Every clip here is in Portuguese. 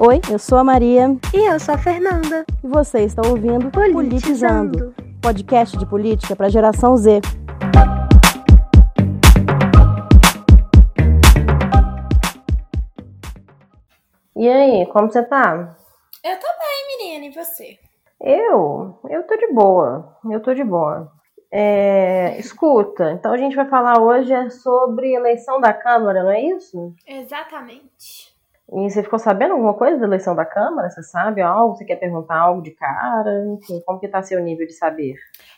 Oi, eu sou a Maria. E eu sou a Fernanda. E você está ouvindo Politizando, Politizando podcast de política para a geração Z. E aí, como você tá? Eu tô bem, menina, e você? Eu? Eu tô de boa. Eu tô de boa. É, escuta, então a gente vai falar hoje sobre eleição da Câmara, não é isso? Exatamente. E você ficou sabendo alguma coisa da eleição da Câmara? Você sabe algo? Você quer perguntar algo de cara? Enfim, como que tá seu nível de saber?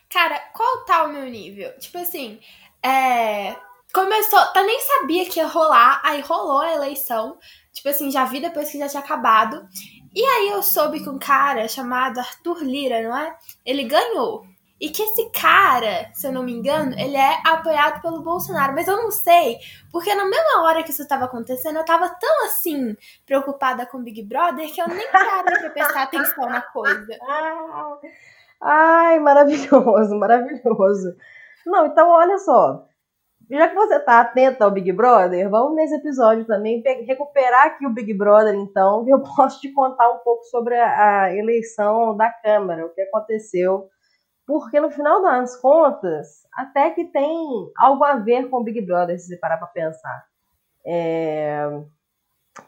Cara, qual tá o meu nível? Tipo assim, é. Começou. Tá, nem sabia que ia rolar, aí rolou a eleição. Tipo assim, já vi depois que já tinha acabado. E aí eu soube que um cara chamado Arthur Lira, não é? Ele ganhou. E que esse cara, se eu não me engano, ele é apoiado pelo Bolsonaro. Mas eu não sei, porque na mesma hora que isso estava acontecendo, eu tava tão assim, preocupada com o Big Brother, que eu nem parei pra prestar atenção na coisa. Ai, maravilhoso, maravilhoso. Não, então olha só. Já que você tá atenta ao Big Brother, vamos nesse episódio também recuperar aqui o Big Brother, então, que eu posso te contar um pouco sobre a, a eleição da Câmara, o que aconteceu porque no final das contas, até que tem algo a ver com o Big Brother, se você parar pra pensar. É...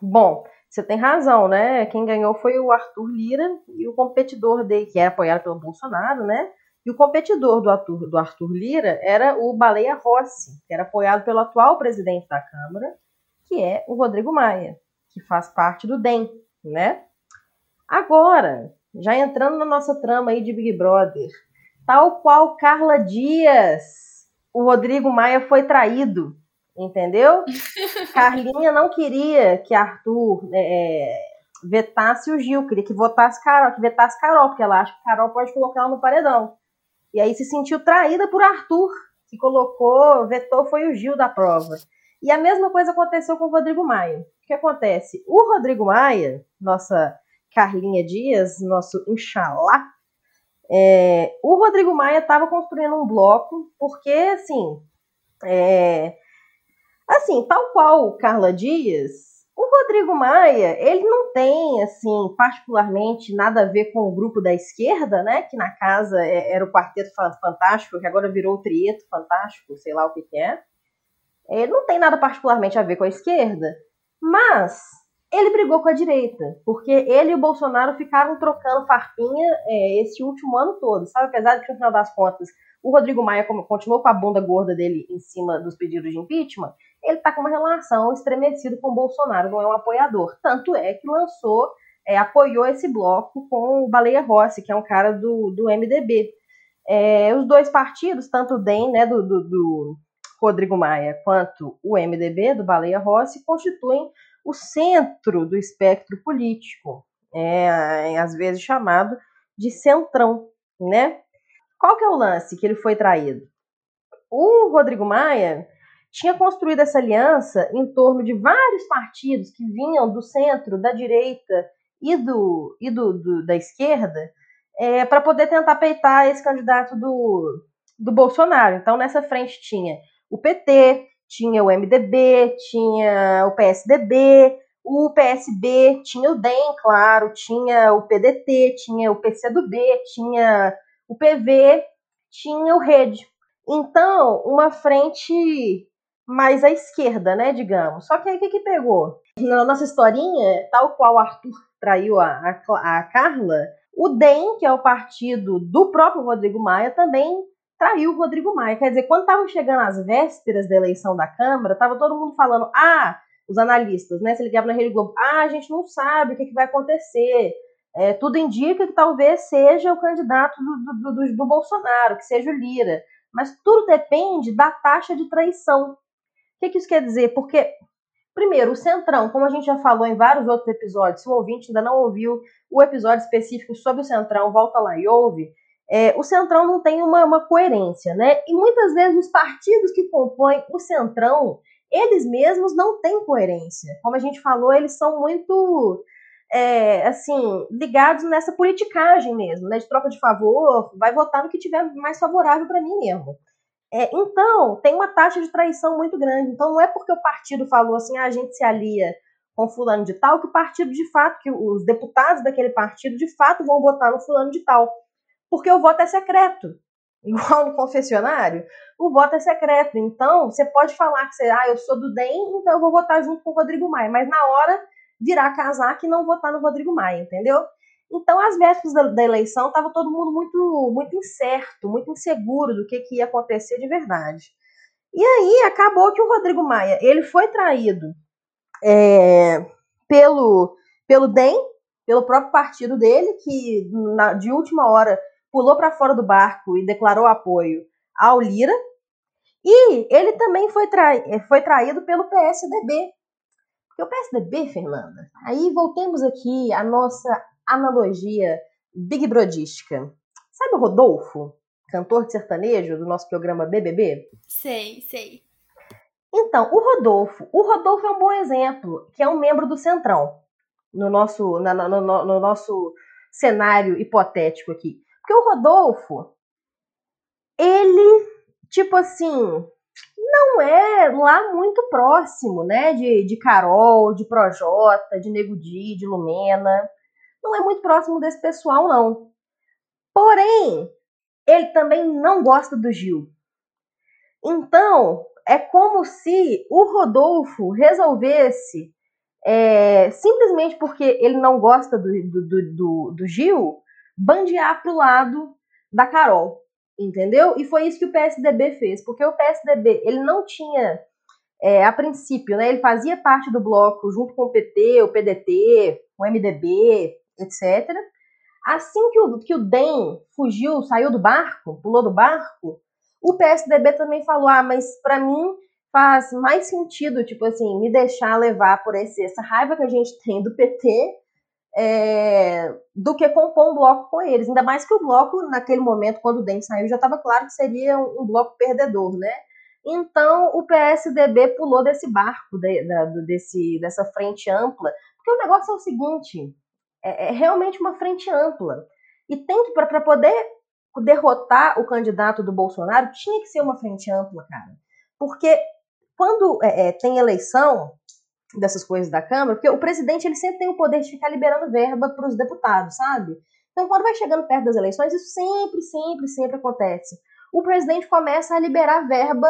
Bom, você tem razão, né? Quem ganhou foi o Arthur Lira e o competidor dele, que é apoiado pelo Bolsonaro, né? E o competidor do Arthur, do Arthur Lira era o Baleia Rossi, que era apoiado pelo atual presidente da Câmara, que é o Rodrigo Maia, que faz parte do DEM, né? Agora, já entrando na nossa trama aí de Big Brother, Tal qual Carla Dias, o Rodrigo Maia foi traído, entendeu? Carlinha não queria que Arthur é, é, vetasse o Gil, queria que votasse Carol, que vetasse Carol, porque ela acha que Carol pode colocar ela no paredão. E aí se sentiu traída por Arthur, que colocou, vetou foi o Gil da prova. E a mesma coisa aconteceu com o Rodrigo Maia. O que acontece? O Rodrigo Maia, nossa Carlinha Dias, nosso Inxalá, é, o Rodrigo Maia estava construindo um bloco, porque, assim, é, assim, tal qual Carla Dias, o Rodrigo Maia, ele não tem, assim, particularmente nada a ver com o grupo da esquerda, né, que na casa é, era o Quarteto Fantástico, que agora virou o Trieto Fantástico, sei lá o que, que é. Ele não tem nada particularmente a ver com a esquerda, mas ele brigou com a direita, porque ele e o Bolsonaro ficaram trocando farpinha é, esse último ano todo, sabe? Apesar de que, no final das contas, o Rodrigo Maia continuou com a bunda gorda dele em cima dos pedidos de impeachment, ele tá com uma relação estremecida com o Bolsonaro, não é um apoiador. Tanto é que lançou, é, apoiou esse bloco com o Baleia Rossi, que é um cara do, do MDB. É, os dois partidos, tanto o DEM, né, do, do, do Rodrigo Maia, quanto o MDB, do Baleia Rossi, constituem o centro do espectro político, é, às vezes chamado de centrão, né? Qual que é o lance que ele foi traído? O Rodrigo Maia tinha construído essa aliança em torno de vários partidos que vinham do centro, da direita e, do, e do, do da esquerda é, para poder tentar peitar esse candidato do, do Bolsonaro. Então, nessa frente tinha o PT, tinha o MDB, tinha o PSDB, o PSB, tinha o DEM, claro, tinha o PDT, tinha o PCdoB, tinha o PV, tinha o Rede. Então, uma frente mais à esquerda, né, digamos. Só que aí o que, que pegou? Na nossa historinha, tal qual Arthur traiu a, a, a Carla, o DEM, que é o partido do próprio Rodrigo Maia, também traiu o Rodrigo Maia. Quer dizer, quando estavam chegando as vésperas da eleição da Câmara, estava todo mundo falando, ah, os analistas, né? Se ligavam na Rede Globo, ah, a gente não sabe o que, que vai acontecer. É, tudo indica que talvez seja o candidato do, do, do, do Bolsonaro, que seja o Lira. Mas tudo depende da taxa de traição. O que, que isso quer dizer? Porque, primeiro, o Centrão, como a gente já falou em vários outros episódios, se o ouvinte ainda não ouviu o episódio específico sobre o Centrão, volta lá e ouve é, o Centrão não tem uma, uma coerência, né? E muitas vezes os partidos que compõem o Centrão, eles mesmos não têm coerência. Como a gente falou, eles são muito, é, assim, ligados nessa politicagem mesmo, né? De troca de favor, vai votar no que tiver mais favorável para mim mesmo. É, então, tem uma taxa de traição muito grande. Então, não é porque o partido falou assim, ah, a gente se alia com fulano de tal, que o partido de fato, que os deputados daquele partido de fato vão votar no fulano de tal. Porque o voto é secreto. Igual no confessionário, o voto é secreto. Então, você pode falar que você, ah, eu sou do DEM, então eu vou votar junto com o Rodrigo Maia. Mas na hora virar casaco e não votar no Rodrigo Maia, entendeu? Então, às vésperas da, da eleição, estava todo mundo muito, muito incerto, muito inseguro do que, que ia acontecer de verdade. E aí acabou que o Rodrigo Maia ele foi traído é, pelo, pelo DEM, pelo próprio partido dele, que na, de última hora pulou para fora do barco e declarou apoio ao Lira. E ele também foi, trai, foi traído pelo PSDB. Porque o PSDB, Fernanda, aí voltemos aqui à nossa analogia big brodística. Sabe o Rodolfo, cantor de sertanejo do nosso programa BBB? Sei, sei. Então, o Rodolfo. O Rodolfo é um bom exemplo, que é um membro do Centrão, no nosso, na, no, no, no nosso cenário hipotético aqui. Porque o Rodolfo, ele, tipo assim, não é lá muito próximo, né, de, de Carol, de Projota, de Nego Di, de Lumena. Não é muito próximo desse pessoal, não. Porém, ele também não gosta do Gil. Então, é como se o Rodolfo resolvesse, é, simplesmente porque ele não gosta do, do, do, do Gil, bandear para o lado da Carol, entendeu? E foi isso que o PSDB fez, porque o PSDB ele não tinha, é, a princípio, né, ele fazia parte do bloco junto com o PT, o PDT, o MDB, etc. Assim que o, que o DEM fugiu, saiu do barco, pulou do barco, o PSDB também falou: ah, mas para mim faz mais sentido, tipo assim, me deixar levar por esse, essa raiva que a gente tem do PT é, do que compor um bloco com eles. Ainda mais que o bloco, naquele momento, quando o DEM saiu, já estava claro que seria um, um, bloco perdedor, né? Então o PSDB pulou desse barco, de, da, desse, dessa frente ampla, porque o negócio é o seguinte: é, é realmente uma frente ampla. E tem que, para poder derrotar o candidato do Bolsonaro, tinha que ser uma frente ampla, cara. Porque quando é, é, tem eleição dessas coisas da Câmara, porque o presidente ele sempre tem o poder de ficar liberando verba para os deputados, sabe? Então, quando vai chegando perto das eleições, isso sempre, sempre, sempre acontece. O presidente começa a liberar verba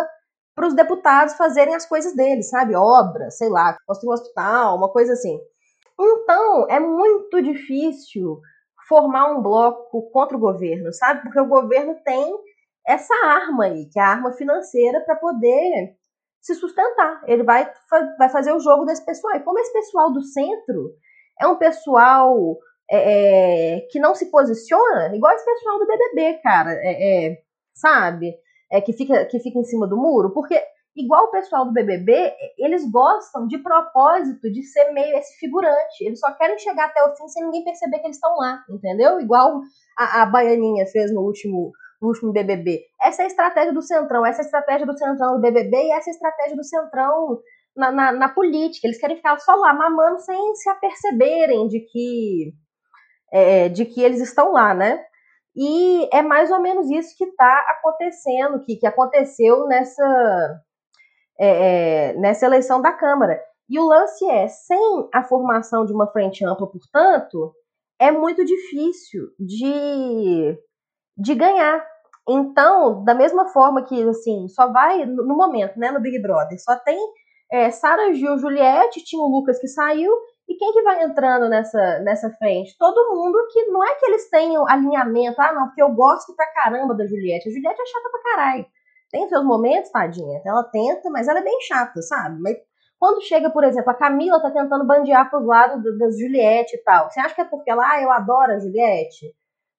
para os deputados fazerem as coisas deles, sabe? Obra, sei lá, construir um hospital, uma coisa assim. Então, é muito difícil formar um bloco contra o governo, sabe? Porque o governo tem essa arma aí, que é a arma financeira, para poder se sustentar. Ele vai, vai fazer o jogo desse pessoal. E como esse pessoal do centro é um pessoal é, é, que não se posiciona, igual esse pessoal do BBB, cara, é, é, sabe? É, que, fica, que fica em cima do muro, porque igual o pessoal do BBB, eles gostam de propósito de ser meio esse figurante. Eles só querem chegar até o fim sem ninguém perceber que eles estão lá, entendeu? Igual a, a Baianinha fez no último, no último BBB. Essa é a estratégia do Centrão, essa é a estratégia do Centrão do BBB e essa é a estratégia do Centrão na, na, na política. Eles querem ficar só lá mamando sem se aperceberem de que, é, de que eles estão lá, né? E é mais ou menos isso que está acontecendo, que, que aconteceu nessa, é, é, nessa eleição da Câmara. E o lance é, sem a formação de uma frente ampla, portanto, é muito difícil de, de ganhar. Então, da mesma forma que, assim, só vai, no momento, né, no Big Brother, só tem é, Sara Gil, Juliette, tinha o Lucas que saiu, e quem que vai entrando nessa, nessa frente? Todo mundo que não é que eles tenham alinhamento, ah, não, porque eu gosto pra caramba da Juliette. A Juliette é chata pra caralho. Tem seus momentos, tadinha. Ela tenta, mas ela é bem chata, sabe? Mas quando chega, por exemplo, a Camila tá tentando bandear pros lados das Juliette e tal. Você acha que é porque ela, ah, eu adoro a Juliette?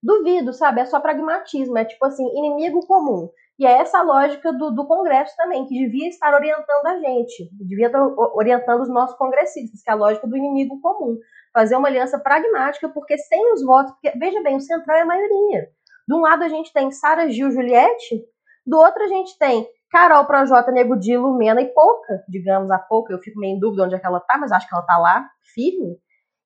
Duvido, sabe? É só pragmatismo. É tipo assim, inimigo comum. E é essa lógica do, do Congresso também, que devia estar orientando a gente, devia estar orientando os nossos congressistas, que é a lógica do inimigo comum. Fazer uma aliança pragmática, porque sem os votos. Porque, veja bem, o Central é a maioria. De um lado a gente tem Sara Gil Juliette, do outro, a gente tem Carol Projota, Nego Di, Lumena e Pouca, digamos, a Pouca, eu fico meio em dúvida onde é que ela tá, mas acho que ela tá lá, firme.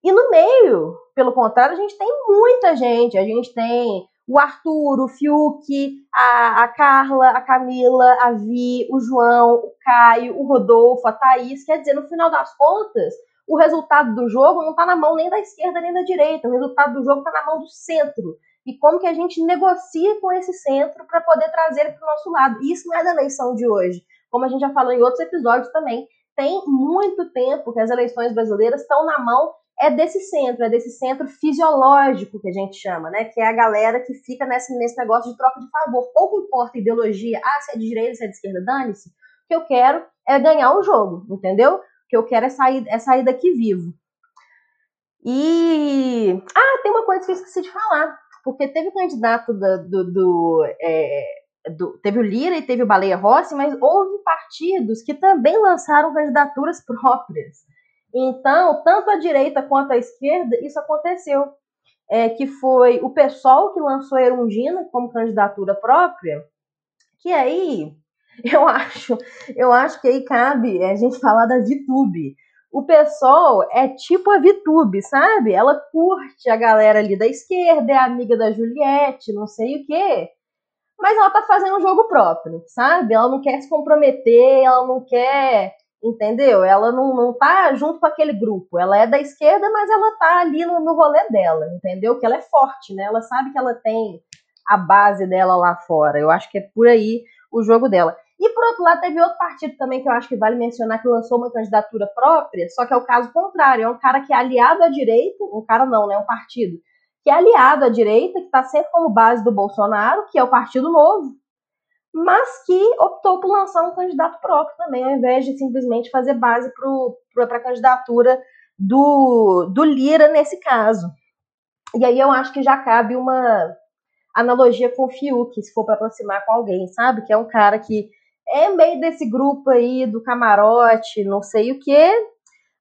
E no meio, pelo contrário, a gente tem muita gente. A gente tem o Arthur, o Fiuk, a, a Carla, a Camila, a Vi, o João, o Caio, o Rodolfo, a Thaís. Quer dizer, no final das contas, o resultado do jogo não está na mão nem da esquerda nem da direita, o resultado do jogo está na mão do centro. E como que a gente negocia com esse centro para poder trazer ele para o nosso lado. E isso não é da eleição de hoje. Como a gente já falou em outros episódios também, tem muito tempo que as eleições brasileiras estão na mão é desse centro, é desse centro fisiológico que a gente chama, né? Que é a galera que fica nesse, nesse negócio de troca de favor. Pouco importa a ideologia, ah, se é de direita, se é de esquerda, dane-se. O que eu quero é ganhar o jogo, entendeu? O que eu quero é sair, é sair daqui vivo. E. Ah, tem uma coisa que eu esqueci de falar. Porque teve candidato do. do, do, é, do teve o Lira e teve o Baleia Rossi, mas houve partidos que também lançaram candidaturas próprias. Então, tanto a direita quanto a esquerda, isso aconteceu. É, que foi o pessoal que lançou a Erundina como candidatura própria, que aí eu acho, eu acho que aí cabe a gente falar da VTube. O pessoal é tipo a VTube, sabe? Ela curte a galera ali da esquerda, é amiga da Juliette, não sei o quê. Mas ela tá fazendo um jogo próprio, sabe? Ela não quer se comprometer, ela não quer entendeu? Ela não, não tá junto com aquele grupo. Ela é da esquerda, mas ela tá ali no, no rolê dela, entendeu? Que ela é forte, né? Ela sabe que ela tem a base dela lá fora. Eu acho que é por aí o jogo dela. E por outro lado, teve outro partido também que eu acho que vale mencionar que lançou uma candidatura própria, só que é o caso contrário. É um cara que é aliado à direita, um cara não, né? Um partido que é aliado à direita, que está sempre como base do Bolsonaro, que é o Partido Novo, mas que optou por lançar um candidato próprio também, ao invés de simplesmente fazer base para a candidatura do, do Lira nesse caso. E aí eu acho que já cabe uma analogia com o Fiuk, se for para aproximar com alguém, sabe? Que é um cara que é meio desse grupo aí do camarote, não sei o quê,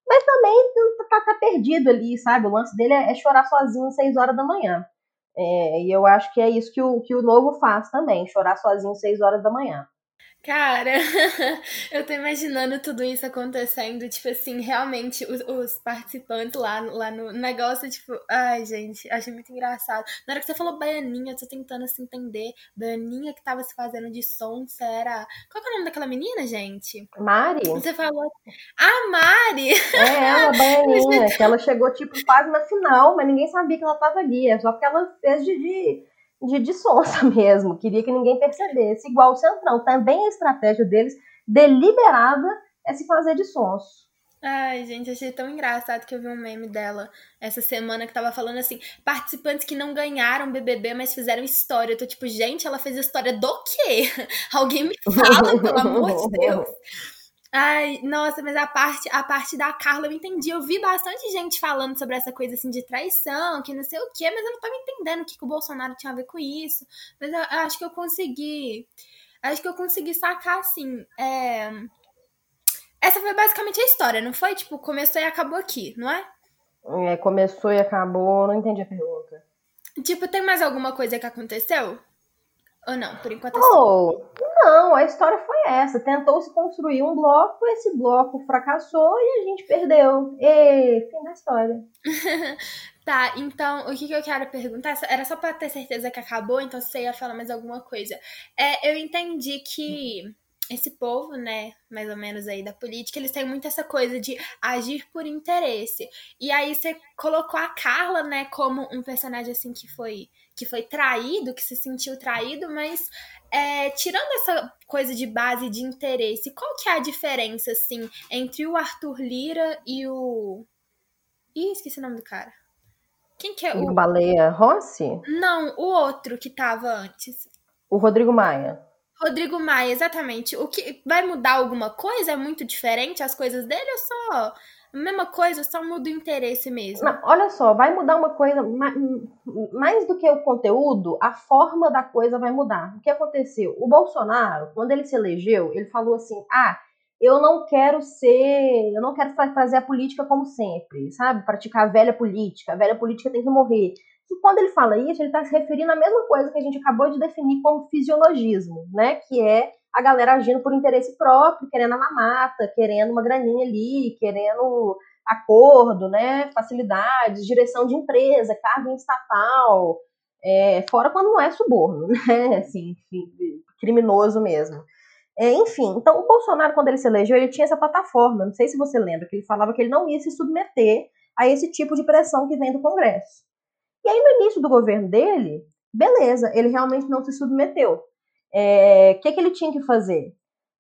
mas também tá, tá perdido ali, sabe? O lance dele é, é chorar sozinho às 6 horas da manhã. É, e eu acho que é isso que o, que o Novo faz também, chorar sozinho 6 horas da manhã. Cara, eu tô imaginando tudo isso acontecendo, tipo assim, realmente os, os, participantes lá, lá no negócio, tipo, ai, gente, achei muito engraçado. Na hora que você falou baianinha, eu tô tentando se assim, entender. Baianinha que tava se fazendo de som, era. Qual que é o nome daquela menina, gente? Mari. Você falou. Ah, Mari! É, ela, baianinha, que ela chegou, tipo, quase na final, mas ninguém sabia que ela tava ali. É só porque ela fez de, de de, sonsa mesmo, queria que ninguém percebesse, igual o Centrão. Também a estratégia deles, deliberada, é se fazer de sonso. Ai, gente, achei tão engraçado que eu vi um meme dela essa semana que tava falando assim: participantes que não ganharam BBB, mas fizeram história. Eu tô tipo, gente, ela fez história do quê? Alguém me fala, pelo amor de Deus. Ai, nossa, mas a parte, a parte da Carla eu entendi. Eu vi bastante gente falando sobre essa coisa assim de traição, que não sei o quê, mas eu não tava entendendo o que, que o Bolsonaro tinha a ver com isso. Mas eu, eu acho que eu consegui. Acho que eu consegui sacar assim. É... Essa foi basicamente a história, não foi? Tipo, começou e acabou aqui, não é? É, começou e acabou, não entendi a pergunta. Tipo, tem mais alguma coisa que aconteceu? Ou não? Por enquanto é oh, Não, a história foi essa. Tentou-se construir um bloco, esse bloco fracassou e a gente perdeu. E fim da história. tá, então o que, que eu quero perguntar? Era só pra ter certeza que acabou, então você ia falar mais alguma coisa. É, eu entendi que esse povo, né, mais ou menos aí da política, eles têm muito essa coisa de agir por interesse. E aí você colocou a Carla, né, como um personagem assim que foi que foi traído, que se sentiu traído, mas é, tirando essa coisa de base de interesse, qual que é a diferença, assim, entre o Arthur Lira e o... Ih, esqueci o nome do cara. Quem que é o... O Baleia Rossi? Não, o outro que tava antes. O Rodrigo Maia. Rodrigo Maia, exatamente. O que vai mudar alguma coisa? É muito diferente as coisas dele ou só mesma coisa, só muda o interesse mesmo. Não, olha só, vai mudar uma coisa, mais do que o conteúdo, a forma da coisa vai mudar. O que aconteceu? O Bolsonaro, quando ele se elegeu, ele falou assim: ah, eu não quero ser, eu não quero fazer a política como sempre, sabe? Praticar a velha política, a velha política tem que morrer. E quando ele fala isso, ele está se referindo à mesma coisa que a gente acabou de definir como fisiologismo, né? Que é a galera agindo por interesse próprio, querendo a mamata, querendo uma graninha ali, querendo acordo, né, facilidades, direção de empresa, cargo estatal, é, fora quando não é suborno, né, assim, criminoso mesmo. É, enfim, então o Bolsonaro, quando ele se elegeu, ele tinha essa plataforma. Não sei se você lembra, que ele falava que ele não ia se submeter a esse tipo de pressão que vem do Congresso. E aí, no início do governo dele, beleza, ele realmente não se submeteu. É, que, que ele tinha que fazer?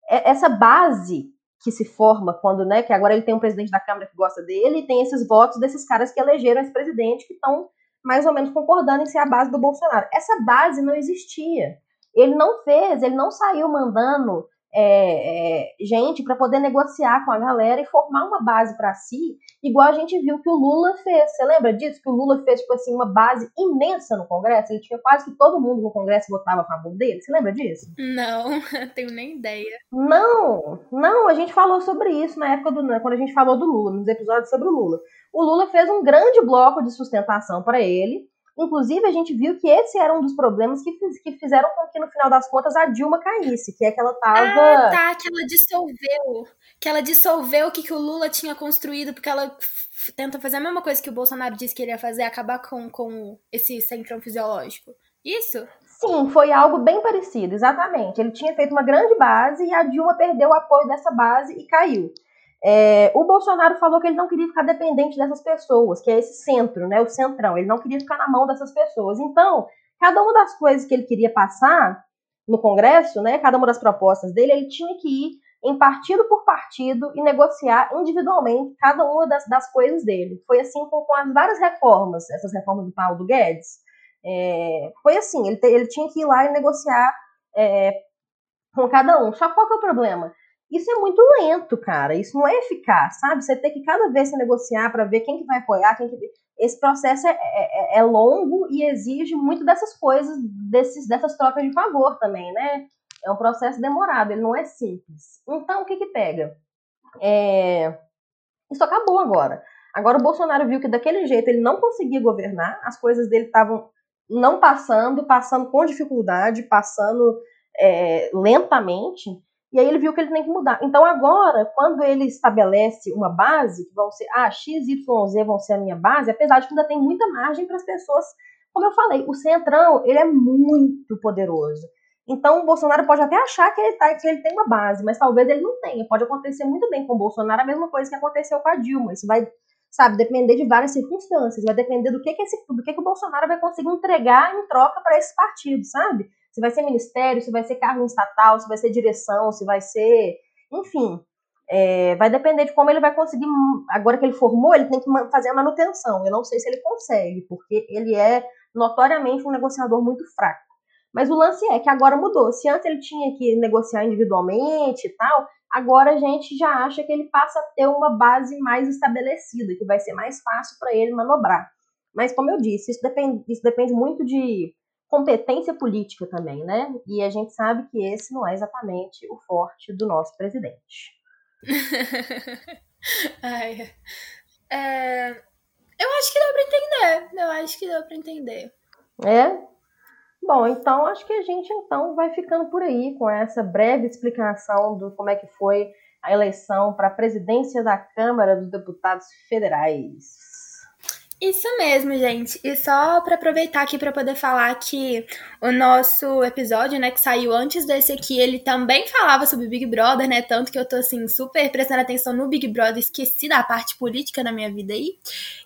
É, essa base que se forma quando, né, que agora ele tem um presidente da Câmara que gosta dele e tem esses votos desses caras que elegeram esse presidente que estão mais ou menos concordando em ser a base do Bolsonaro. Essa base não existia. Ele não fez, ele não saiu mandando é, é, gente para poder negociar com a galera e formar uma base para si, igual a gente viu que o Lula fez. Você lembra disso? Que o Lula fez, tipo assim, uma base imensa no Congresso? Ele tinha quase que todo mundo no Congresso votava a favor dele. Você lembra disso? Não, tenho nem ideia. Não, não, a gente falou sobre isso na época do. Quando a gente falou do Lula, nos episódios sobre o Lula. O Lula fez um grande bloco de sustentação para ele Inclusive, a gente viu que esse era um dos problemas que, que fizeram com que, no final das contas, a Dilma caísse, que é que ela tava. Ah, tá, que ela dissolveu. Que ela dissolveu o que, que o Lula tinha construído, porque ela tenta fazer a mesma coisa que o Bolsonaro disse que ele ia fazer, acabar com, com esse centrão fisiológico. Isso? Sim, foi algo bem parecido, exatamente. Ele tinha feito uma grande base e a Dilma perdeu o apoio dessa base e caiu. É, o Bolsonaro falou que ele não queria ficar dependente dessas pessoas, que é esse centro, né, o centrão. Ele não queria ficar na mão dessas pessoas. Então, cada uma das coisas que ele queria passar no Congresso, né, cada uma das propostas dele, ele tinha que ir em partido por partido e negociar individualmente cada uma das, das coisas dele. Foi assim com, com, as várias reformas, essas reformas do Paulo Guedes. É, foi assim, ele, te, ele tinha que ir lá e negociar é, com cada um. Só qual que é o problema? Isso é muito lento, cara. Isso não é eficaz, sabe? Você tem que cada vez se negociar para ver quem que vai apoiar, quem que... Esse processo é, é, é, é, longo e exige muito dessas coisas, desses, dessas trocas de favor também, né? É um processo demorado, ele não é simples. Então, o que que pega? É... Isso acabou agora. Agora o Bolsonaro viu que daquele jeito ele não conseguia governar, as coisas dele estavam não passando, passando com dificuldade, passando é, lentamente. E aí ele viu que ele tem que mudar. Então agora, quando ele estabelece uma base, que vão ser, ah, X, Y, Z vão ser a minha base, apesar de que ainda tem muita margem para as pessoas, como eu falei, o Centrão, ele é muito poderoso. Então o Bolsonaro pode até achar que ele, tá, que ele tem uma base, mas talvez ele não tenha. Pode acontecer muito bem com o Bolsonaro a mesma coisa que aconteceu com a Dilma. Isso vai, sabe, depender de várias circunstâncias, vai depender do que, que, esse, do que, que o Bolsonaro vai conseguir entregar em troca para esse partido, sabe? Se vai ser ministério, se vai ser cargo estatal, se vai ser direção, se vai ser. Enfim, é, vai depender de como ele vai conseguir. Agora que ele formou, ele tem que fazer a manutenção. Eu não sei se ele consegue, porque ele é notoriamente um negociador muito fraco. Mas o lance é que agora mudou. Se antes ele tinha que negociar individualmente e tal, agora a gente já acha que ele passa a ter uma base mais estabelecida, que vai ser mais fácil para ele manobrar. Mas, como eu disse, isso depende, isso depende muito de competência política também, né? E a gente sabe que esse não é exatamente o forte do nosso presidente. Ai, é, eu acho que deu para entender. Eu acho que deu para entender. É? Bom, então acho que a gente então vai ficando por aí com essa breve explicação do como é que foi a eleição para a presidência da Câmara dos Deputados Federais. Isso mesmo, gente. E só para aproveitar aqui para poder falar que o nosso episódio, né, que saiu antes desse aqui, ele também falava sobre Big Brother, né? Tanto que eu tô assim super prestando atenção no Big Brother, esqueci da parte política na minha vida aí.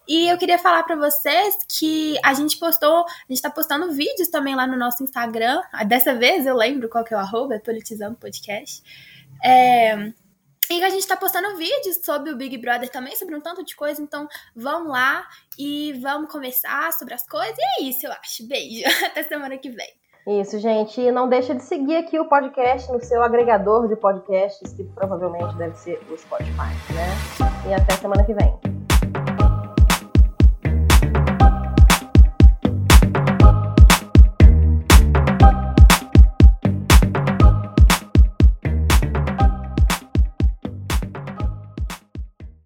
E eu queria falar para vocês que a gente postou, a gente tá postando vídeos também lá no nosso Instagram. Dessa vez eu lembro qual que é o arroba, é Politizando Podcast. É, e a gente tá postando vídeos sobre o Big Brother também, sobre um tanto de coisa, então vamos lá e vamos conversar sobre as coisas. E é isso, eu acho. Beijo. Até semana que vem. Isso, gente. E não deixa de seguir aqui o podcast no seu agregador de podcasts, que provavelmente deve ser o Spotify, né? E até semana que vem.